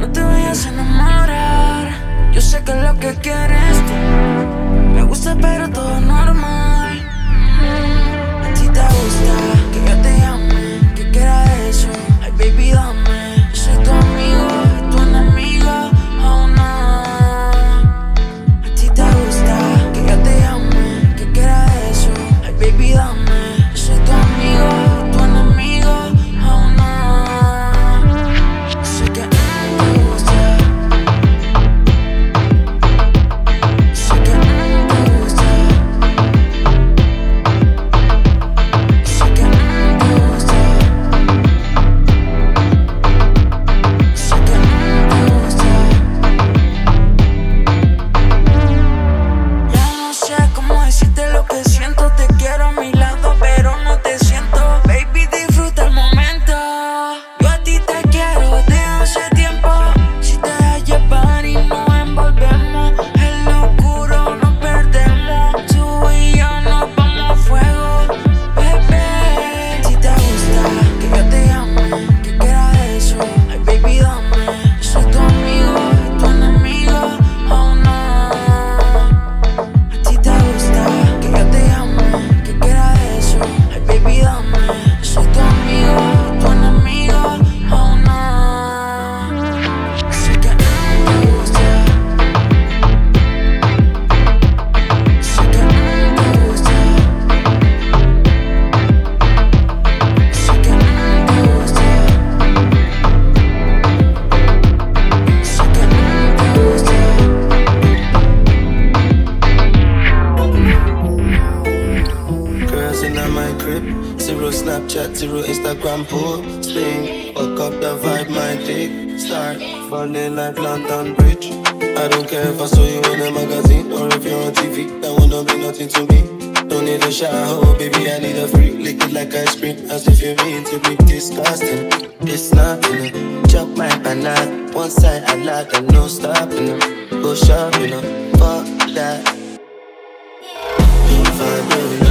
No te vayas a enamorar. Yo sé que lo que quieres tú me gusta, pero todo no. in the shower, baby, I need a freak. Lick it like ice cream, as if you mean to be disgusting. It's nothing, uh, chop my banana. One side I like, and no stopping. Uh, go shopping, know. fuck that. If I really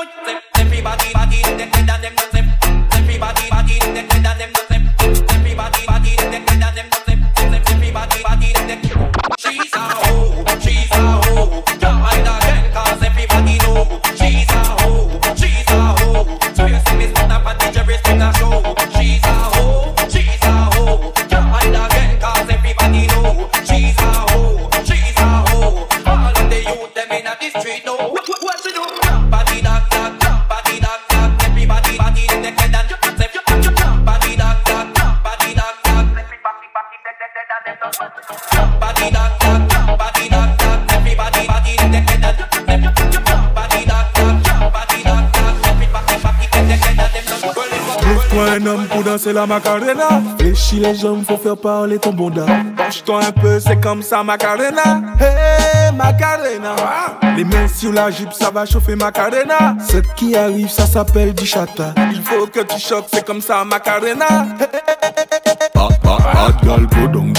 Everybody, body, them, them, them, them, them. Everybody, body, them, them, them, them. Un homme pour danser la macarena. Fléchis les jambes, faut faire parler ton bonda. Penche-toi un peu, c'est comme ça, macarena. Hey, macarena. Les mains sur la jupe, ça va chauffer macarena. Ce qui arrive, ça s'appelle du chata. Il faut que tu choques, c'est comme ça, macarena. Ah, ah, ah, gal, ding.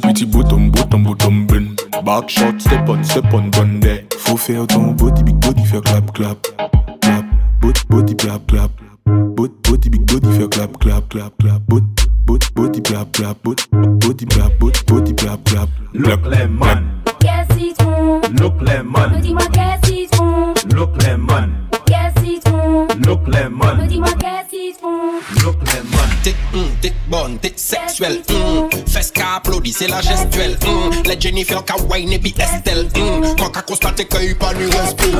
Pretty, bottom, bottom, bottom, bin. Back shot, step on, step on, there. Faut faire ton body, big body, faire clap, clap. Clap, body, body, clap, clap. Body, body, big body, faire clap, clap, clap, clap. Body, body, body, clap, clap. Body, body, clap, body, body, clap, clap. Look lemon, Quel citron look Me lemon, dis-moi quel citron look lemon, Quel citron look Me lemon, dis-moi quel citron look lemon. T'es hum, t'es bonne, t'es sexuelle. hum. Fesse qu'a applaudi, c'est la gestuelle. hum. Les Jennifer wine et puis Estelle. hum. Quand qu'a constaté qu'il y a pas de respect.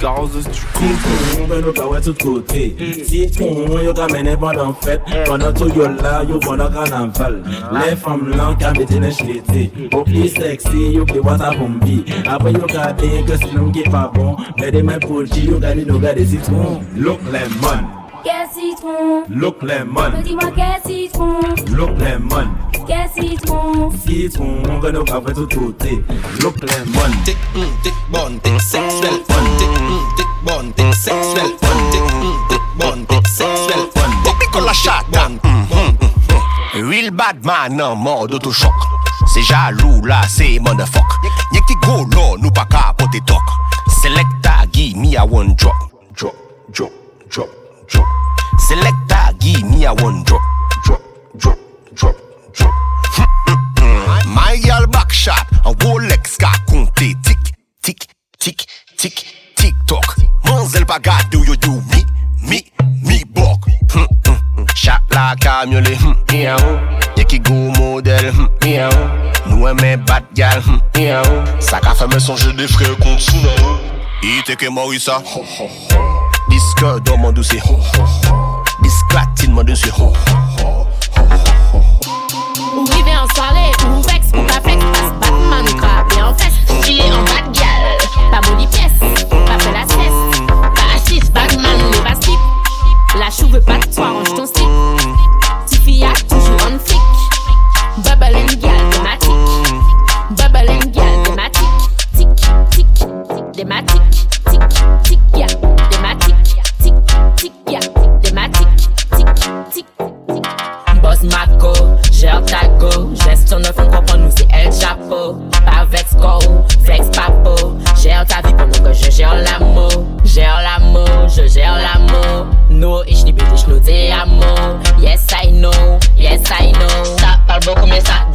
Citron, ben nou ka wè tout kote Citron, eh. yo ka mene pandan fèt Pandan tou yo la, yo pandan kanaval Le fam lan ka mette nen chlete Yo pli seksi, yo pli wata bombi Apre yo ka den ke si nou ki pa bon. Mede men pou di, yo gade nou gade citron Look lemon, Quel citron? Look Me lemon, dis-moi quel citron? Look lemon. Quel citron? Citron, ben nou ka wè tout kote Look lemon, T'es hum, t'es bonne, t'es sexuelle. T'es hum, t'es bonne, t'es sexuelle. T'es hum, t'es bonne, t'es sexuelle. Popi kon la chata bonne. Real bad man nan mode autochoc. Se jalou la se motherfuck. Nye ki go lo nou pa ka pote tok Selecta give me a one drop. Drop, drop, drop, drop Selecta give me a one drop. Drop, drop, drop, drop. My girl back shot An Rolex ka konte tik, tik, tik, tik, tik tok Manzel pa gade ou yo do mi, mi, mi bok. Hm, hm, hm. Chat la kamyole, hm, miaou Ye ki go model, hm, miaou Nou eme bad gal, hm, miaou Sa ka feme sonje de frè kont sou nan ou Ite ke Morisa Diske do man douce Disklatine man douce Ou rive en soirée, ou vex, ou pas passe Batman, crabe en fesse, filer en bad gal, pas moli pièce, pas fait la sieste, pas assise, Batman, ne pas la chou veut pas de toi, range ton slip, gère l'amour Gère l'amour, je gère l'amour. No, ich liebe dich, nur te amo Yes I know, yes I know. Ça parle beaucoup mais ça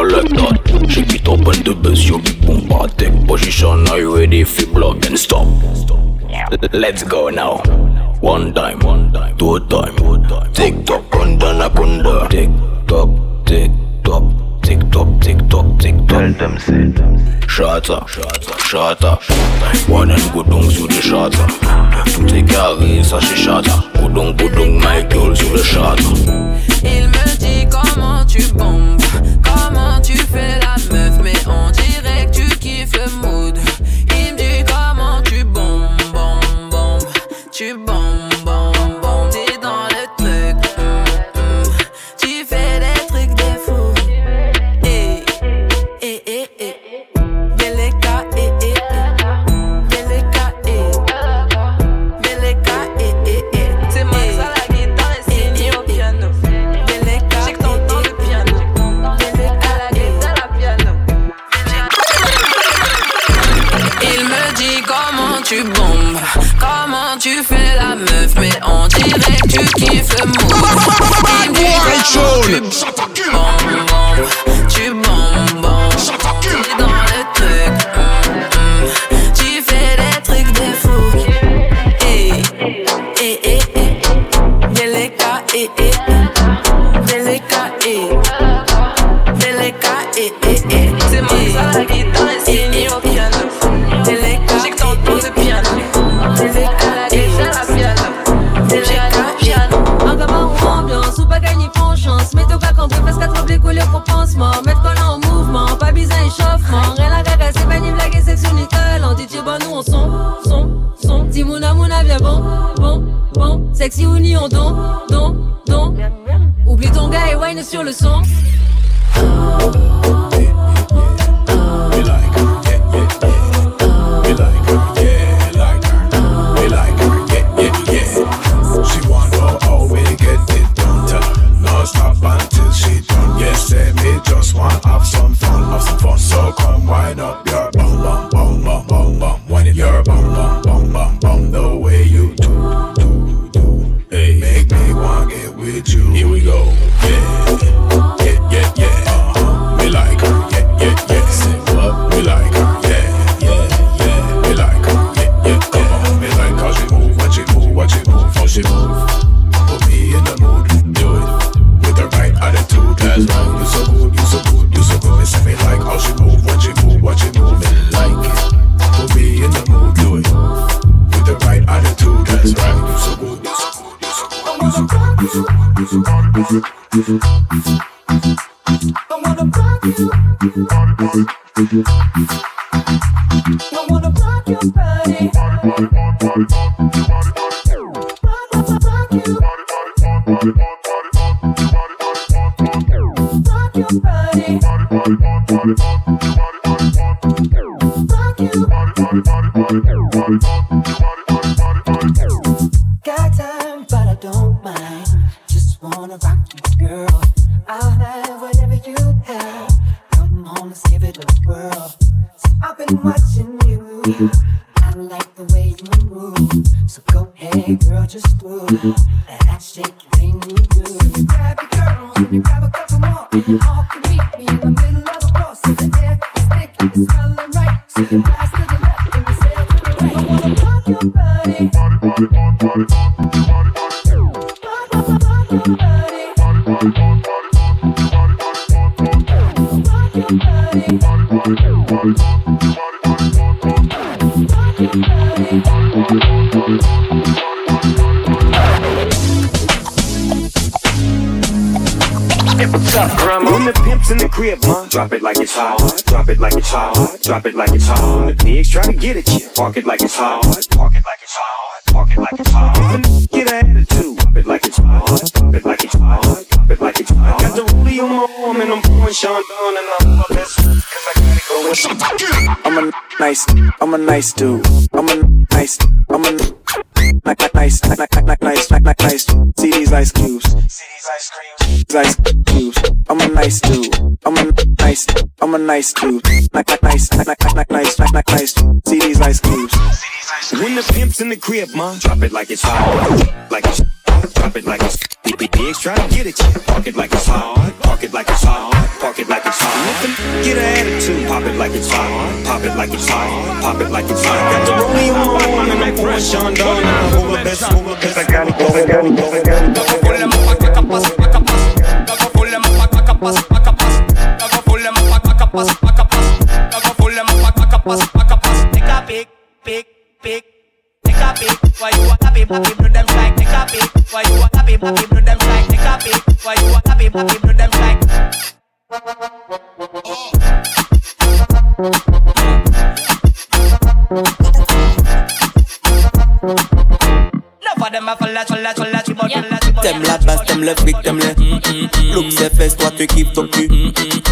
color like that Shake it up and the bass your big boom Take position, are you ready for block and stop? Let's go now. One time, one time, two time. Tick tock, kunda na kunda Tick tock, tick tock Tick tock, tick tock, tick tock Tell them say Shata, shata, shata One and go down sur the shata Tout est carré, ça c'est go down, my girl sur le Il me dit comment tu bombes, tu fais dit Sexy ou ni on don, don, don. Oublie ton gars et wine sur le son. I wanna your body, body, body, crib, ma, drop it like it's hot. Drop it like it's hot. Drop it like it's hot. The pigs try to get at you, park it like it's hot. Park it like it's hot. Park it like it's hot. Get an attitude, drop it like it's hot. Drop it like it's hot. Drop it like it's hot. Got the rollie on my arm and I'm pouring Sean down and I'm all this. Cause I gotta go and I'm a nice, I'm a nice dude. I'm a nice, I'm a nice, nice, nice, nice, nice, nice. See these ice cubes. See these ice creams. Ice cubes. I'm a nice dude. I'm a nice, I'm a nice dude. Nice, nice, nice, nice, nice, nice, nice. See these ice cubes. When the pimp's in the crib, ma, drop it like it's hot. Like it's Drop it like it's the pigs try to get at you. Park it like it's hot. Park it like it's hot. Park it like it's hot. Get an attitude. Pop it like it's hot. Pop it like it's hot. Pop it like it's hot. Got the rollie on my arm and I'm pouring Sean down and I'm over best, over best. I gotta go, I gotta go, I gotta go. Take a pic, pic, pic. Take a pic. Why you want pic? Happy blood them. Take a pic. Why you want pic? Happy blood them. Take a pic. Why you want pic? Happy blood them strike. Enough of them a fall, fall, fall, fall, fall, fall. T'aimes la basse, t'aimes le fric, t'aimes le Look ses fesses, toi tu kiffes ton cul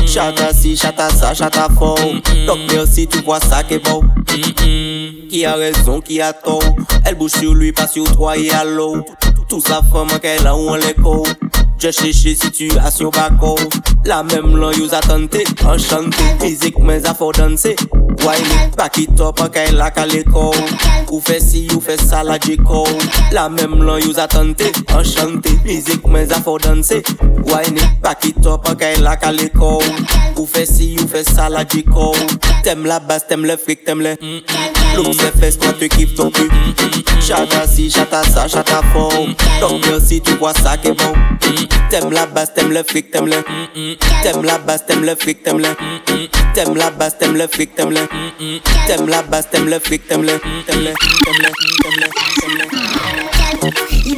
Chata ci, chata ça, chata fort Donc merci, tu vois ça qui est beau. Qui a raison, qui a tort. Elle bouge sur lui, pas sur toi et à l'eau. Tout sa femme, qu'elle a où on l'écho Je chèche situasyon bakov La mèm lan yo zatante Enchante, fizik men zafo danse Wine, pakit up akay lak alekov Ou fè si, ou fè sa la jekov La mèm lan yo zatante Enchante, fizik men zafo danse Wine, pakit up akay lak alekov Ou fè si, ou fè sa la jekov Tem la bas, tem le frik, tem le Loum se fès, kwa te kif ton pu Chata si, chata sa, chata fo Donk yo si tu kwa sa ke bon. T'aimes la basse, t'aimes le fric, t'aimes le T'aimes la basse, t'aimes le fric, t'aimes le T'aimes la basse, t'aimes le fric, t'aimes le T'aimes la basse, t'aimes le fric, t'aimes le T'aimes le, t'aimes le, t'aimes le, t'aimes le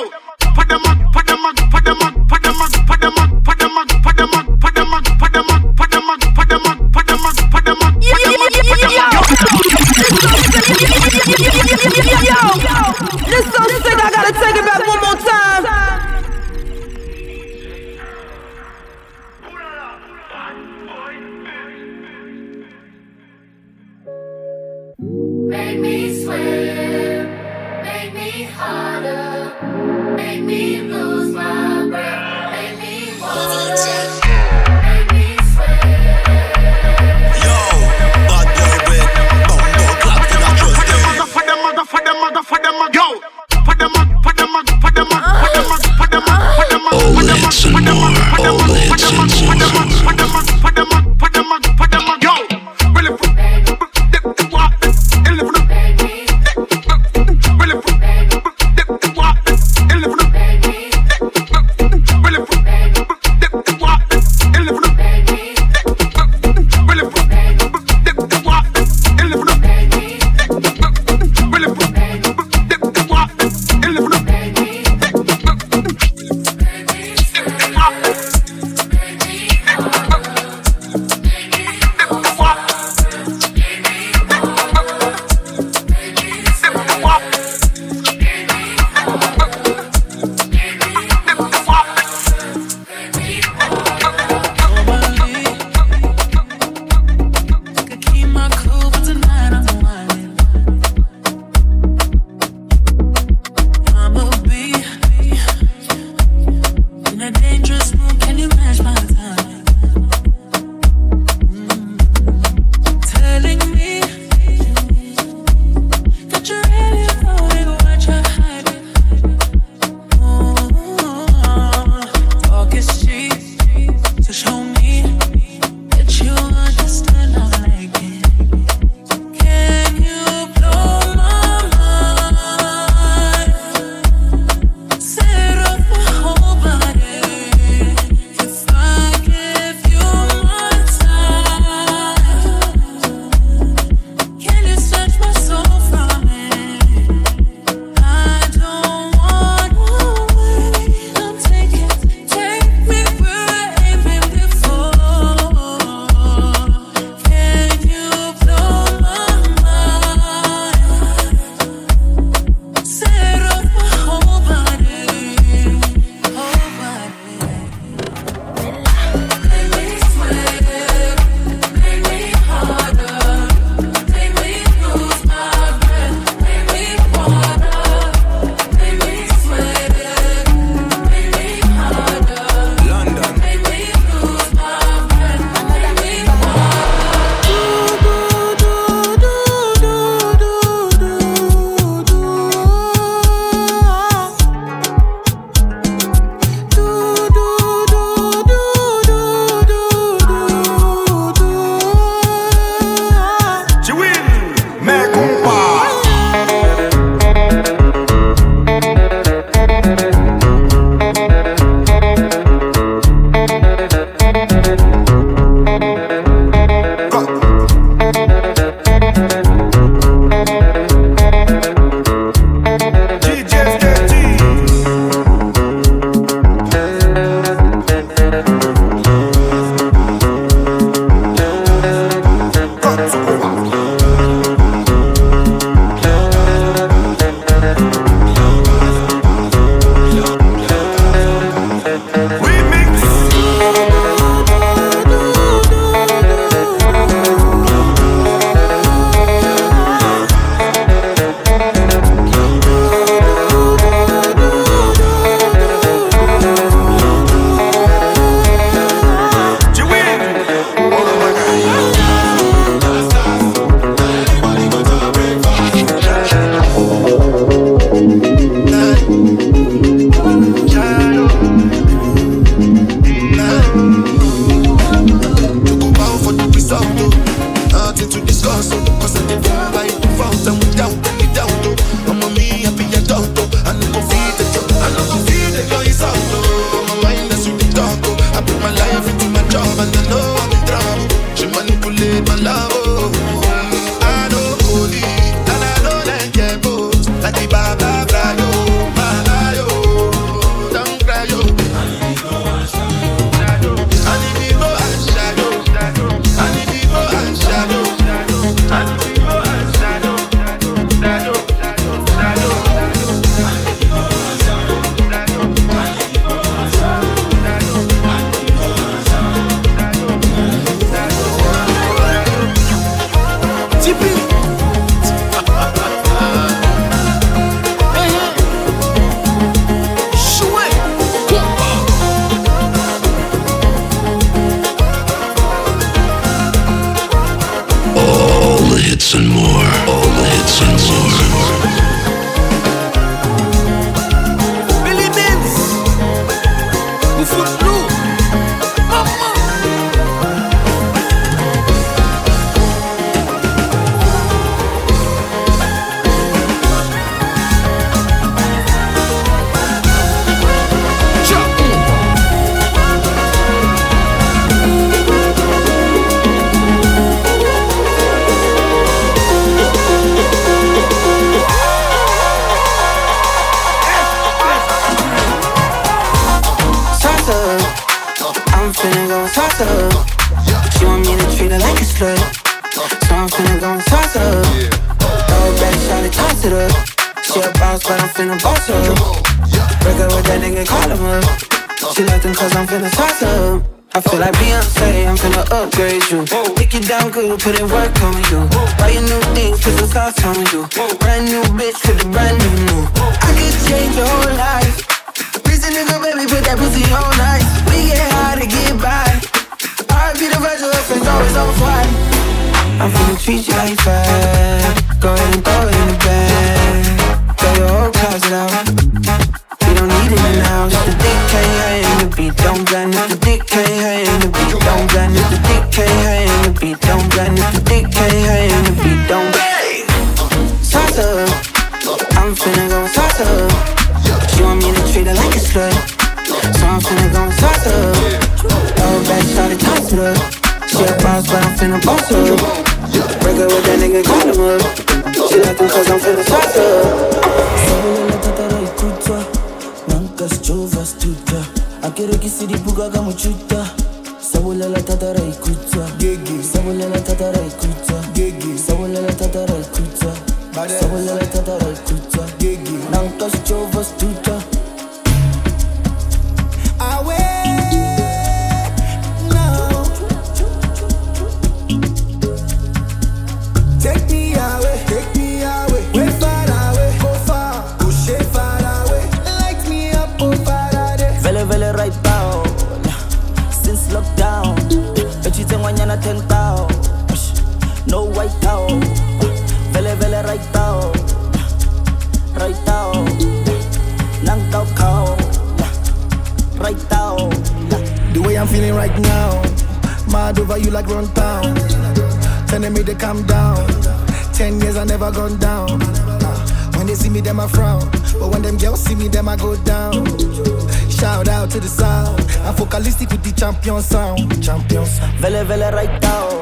it, up. She a boss, but I'm finna boss her. Break up with that nigga, call him up. She like them cause I'm finna toss her. I feel like Beyonce, I'm finna upgrade you. Pick it down good, put in work on you. Buy you new things, put the sauce on you. Brand new bitch with a brand new move. I could change your whole life. Prison nigga, baby, put that pussy on ice. We get high to get by. I be the virgin, her friends always on fire. I'm finna treat you like fat. Go ahead and throw it in the bag. Throw your whole closet out. We don't need it now. Just the dick can't hang the beat. Don't blend if the dick can't hang the beat. Don't blend if the dick can't hang the beat. Don't blend if the dick can't hang the beat. Don't Toss her. I'm finna go toss her. She want me to treat her like a slut. So I'm finna go her. Throw it back, it, toss it up. She a boss, but I'm finna boss her. Break up with that nigga, call him up. She like them cause I'm finna toss her. Stuta akerekisiri buga kamuchuta sabulela tatara ikuta sabulela tatara ikuta sabulela tatara ikuta sabulela tatara ikuta nankasichova stuta Take go down. Shout out to the sound. I'm focalistic with the champion sound. Champion sound. vele vele right now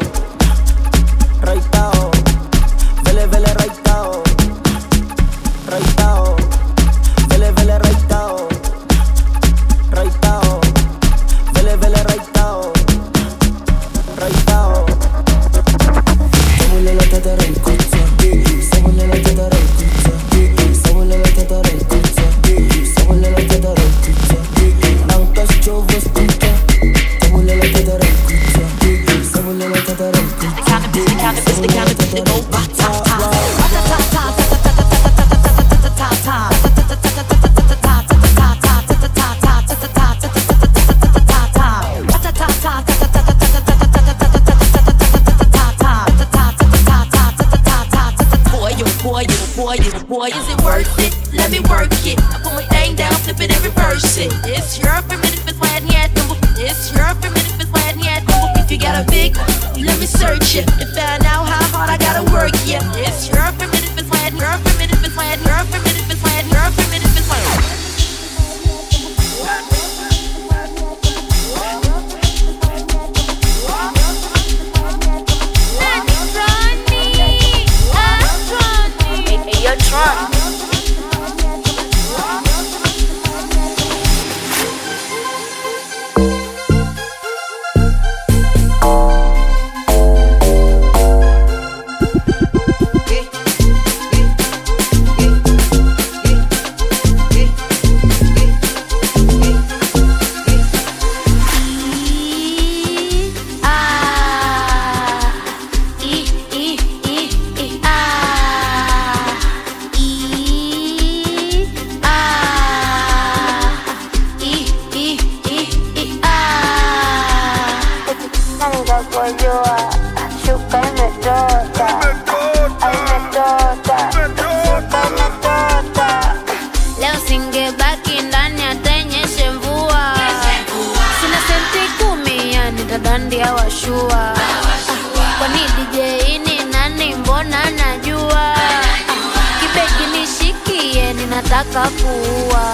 capua.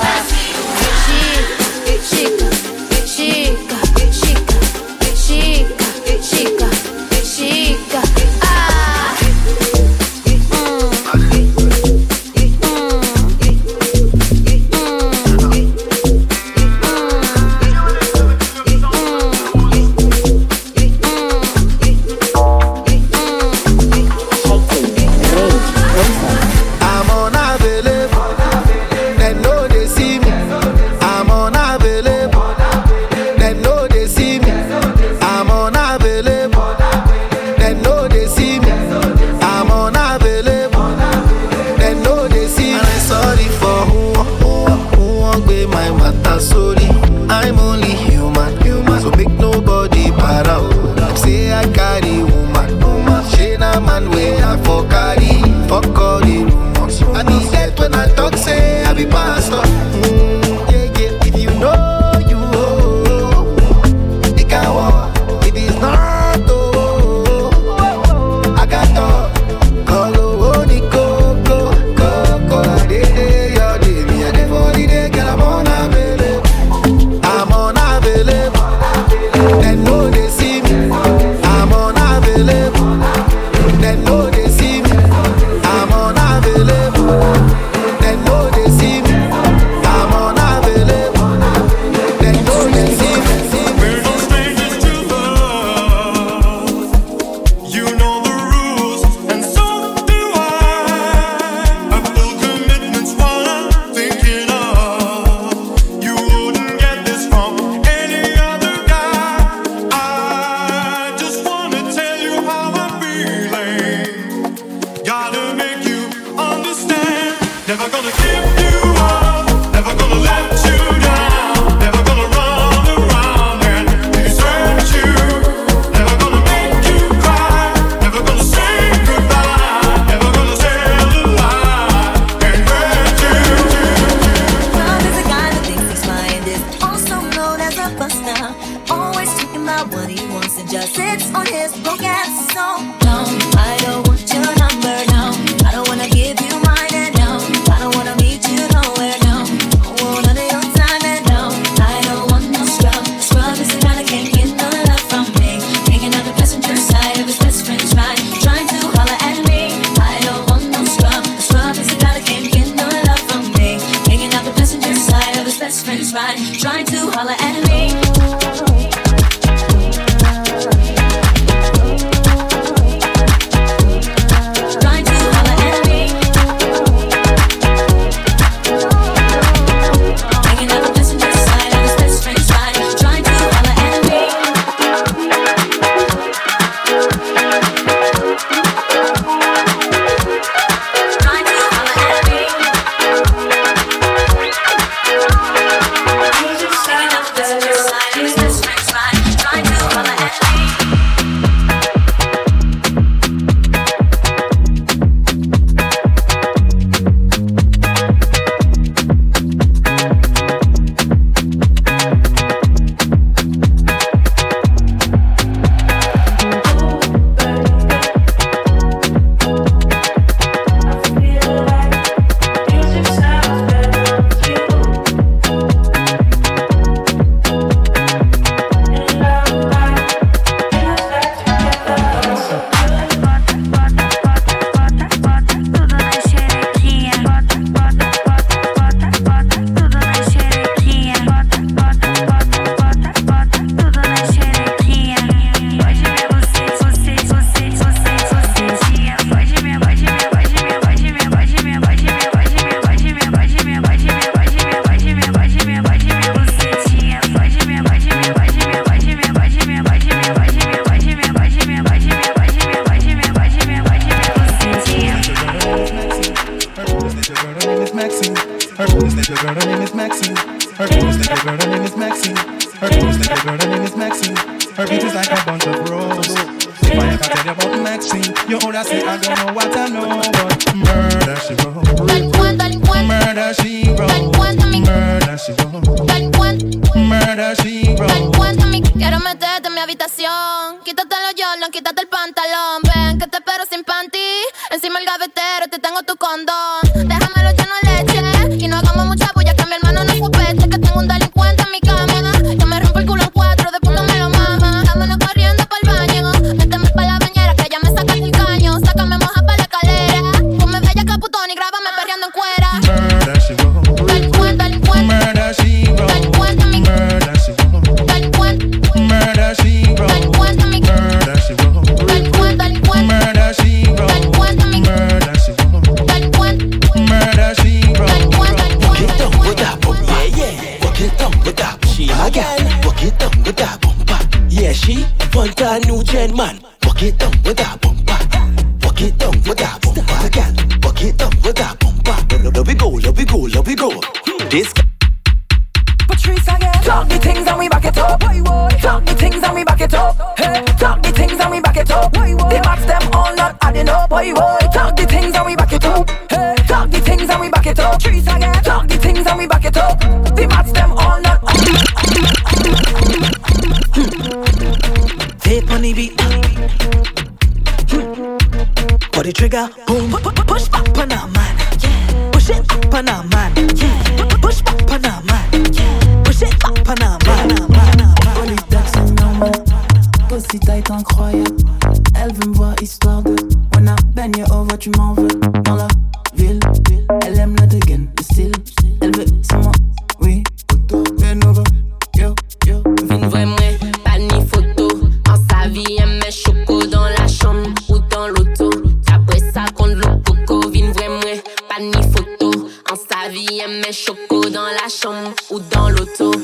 eu te.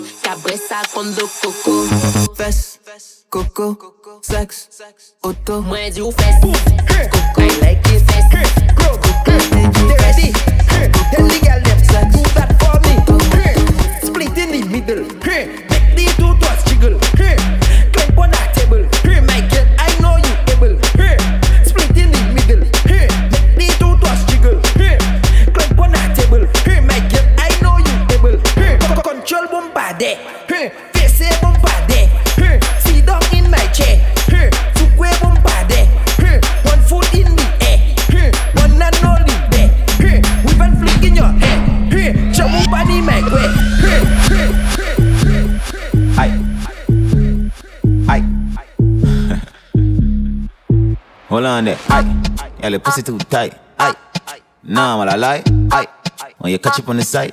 L'auto. Après ça, coco. Fesses, coco, sexe, auto. Moi, du ou fesses. Coco, I like it fesses. Ready? Illegal them do that for me. Split in the middle. Make the two toes jiggle. Climb on that table. Michael, Hold on there. Aye. Yeah, the pussy too tight. Aye. Nah, man, I lie. Aye. When you catch up on the side.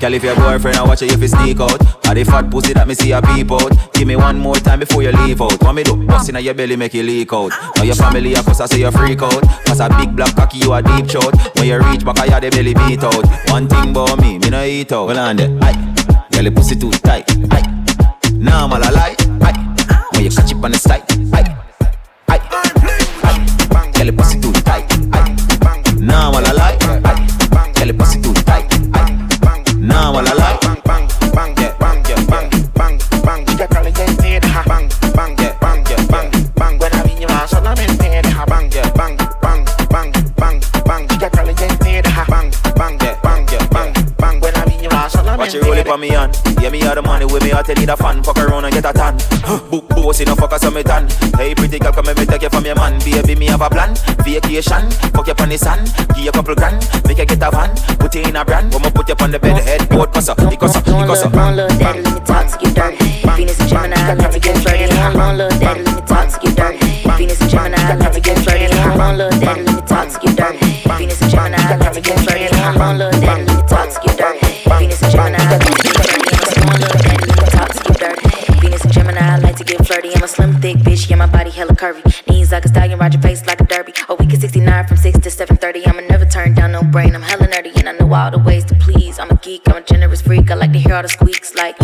Girl, if your boyfriend I watch you if you sneak out. Or the fat pussy that me see a peep out. Give me one more time before you leave out. What me do? Bust inna your belly make you leak out. Now your family a cuss I say you freak out. Cause a big black cocky you a deep shot. When you reach back I hear the belly beat out. One thing about me, me no eat out. Well on there, aye. Girl, the pussy too tight, aye. Nah, man, I lie, aye. When you catch up on the side, aye Girl, pussy too tight, aye Nah, I lie, Girl, pussy too tight, aye Nah, I lie Watch you roll it on me on Yeah, me have the money with me, I tell you the you on the sun Give you a couple grand, make you get a van Put you in a brand, me put you on the bed Headboard, cuss up, it cuss up, it cuss up daddy, let me talk to you dirty. Venus and Gemini, let me get flirty. One little daddy, let me talk to you dirty. Venus and Gemini, let me get flirty. One little daddy, let me talk to you dirty. Venus and Gemini, let me get flirty. One little daddy, let me talk to you dirty. Venus and Gemini, let me get flirty. One little daddy, let me talk to you dirty. Venus and Gemini, I like to get flirty. I'm a slim, thick bitch, yeah, my body hella curvy. weak. I'm a generous freak. I like to hear all the squeaks like.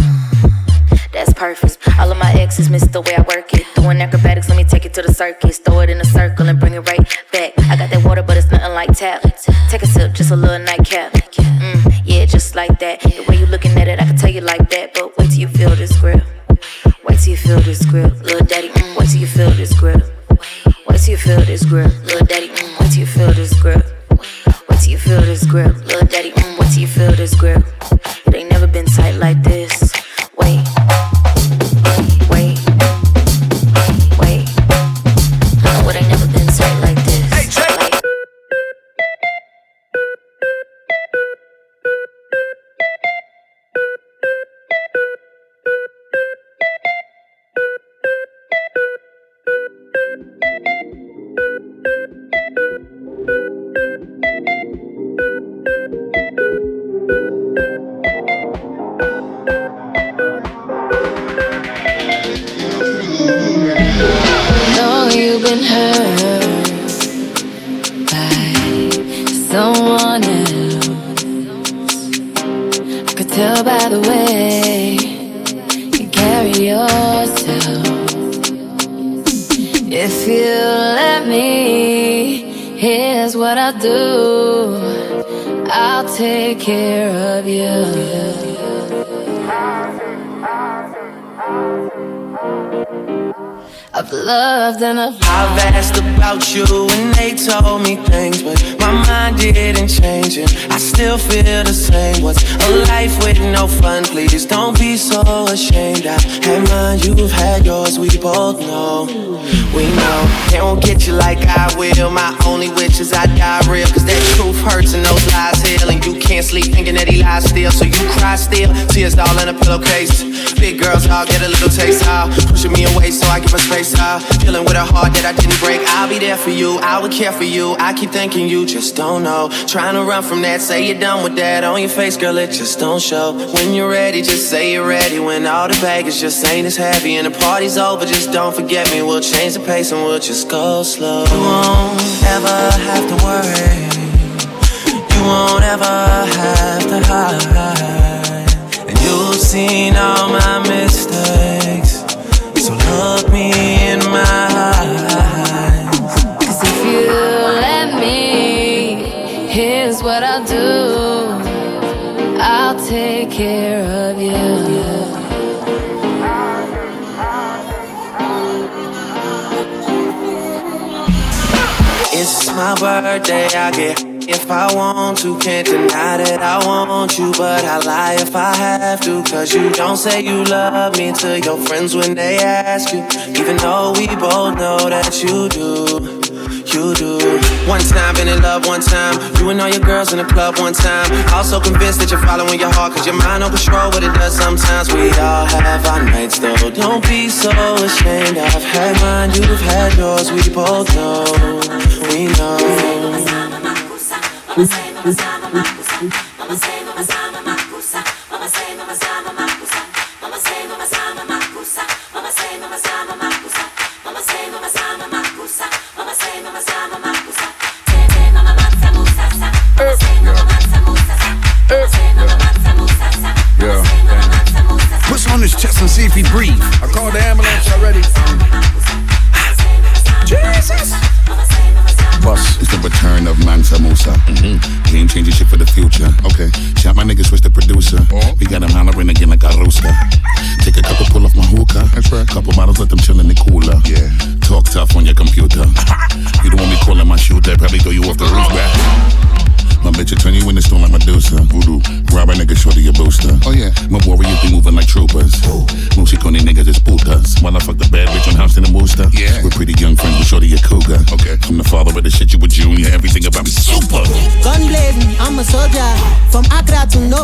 That's perfect. All of my exes miss the way I work it. Doing acrobatics, let me take it to the circus. Throw it in a circle and bring it right back. I got that water, but it's nothing like tap. Take a sip, just a little nightcap. Mm, yeah, just like that. The way you looking at it, I can tell you like that. But wait till you feel this grip. Wait till you feel this grip, little daddy. Mm, wait till you feel this grip. Wait till you feel this grip, little daddy. Mm. I've asked about you and they told me things, but mind didn't change and I still feel the same. What's a life with no fun? Please don't be so ashamed. I had mine, you've had yours. We both know, we know. They won't get you like I will. My only wish is I die real, cause that truth hurts and those lies heal. And you can't sleep thinking that he lies still, so you cry still. Tears all in a pillowcase. Big girls all get a little taste. Ah, pushing me away so I give her space. Ah, dealing with a heart that I didn't break. I'll be there for you. I would care for you. I keep thinking you just don't know. Trying to run from that, say you're done with that. On your face, girl, it just don't show. When you're ready, just say you're ready. When all the baggage just ain't as heavy and the party's over, just don't forget me. We'll change the pace and we'll just go slow. You won't ever have to worry. You won't ever have to hide. And you've seen all my mistakes. So look me in my my birthday, I get if I want to. Can't deny that I want you, but I lie if I have to. Cause you don't say you love me to your friends when they ask you. Even though we both know that you do. You do. One time, been in love one time. You and all your girls in the club one time. Also convinced that you're following your heart, cause your mind don't control what it does sometimes. We all have our nights though. Don't be so ashamed. I've had mine, you've had yours. We both know. We know. Push on his chest and see if he breathe.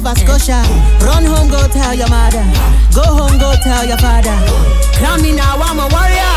Nova Scotia. Run home, go tell your mother. Go home, go tell your father. Crown me now, I'm a warrior.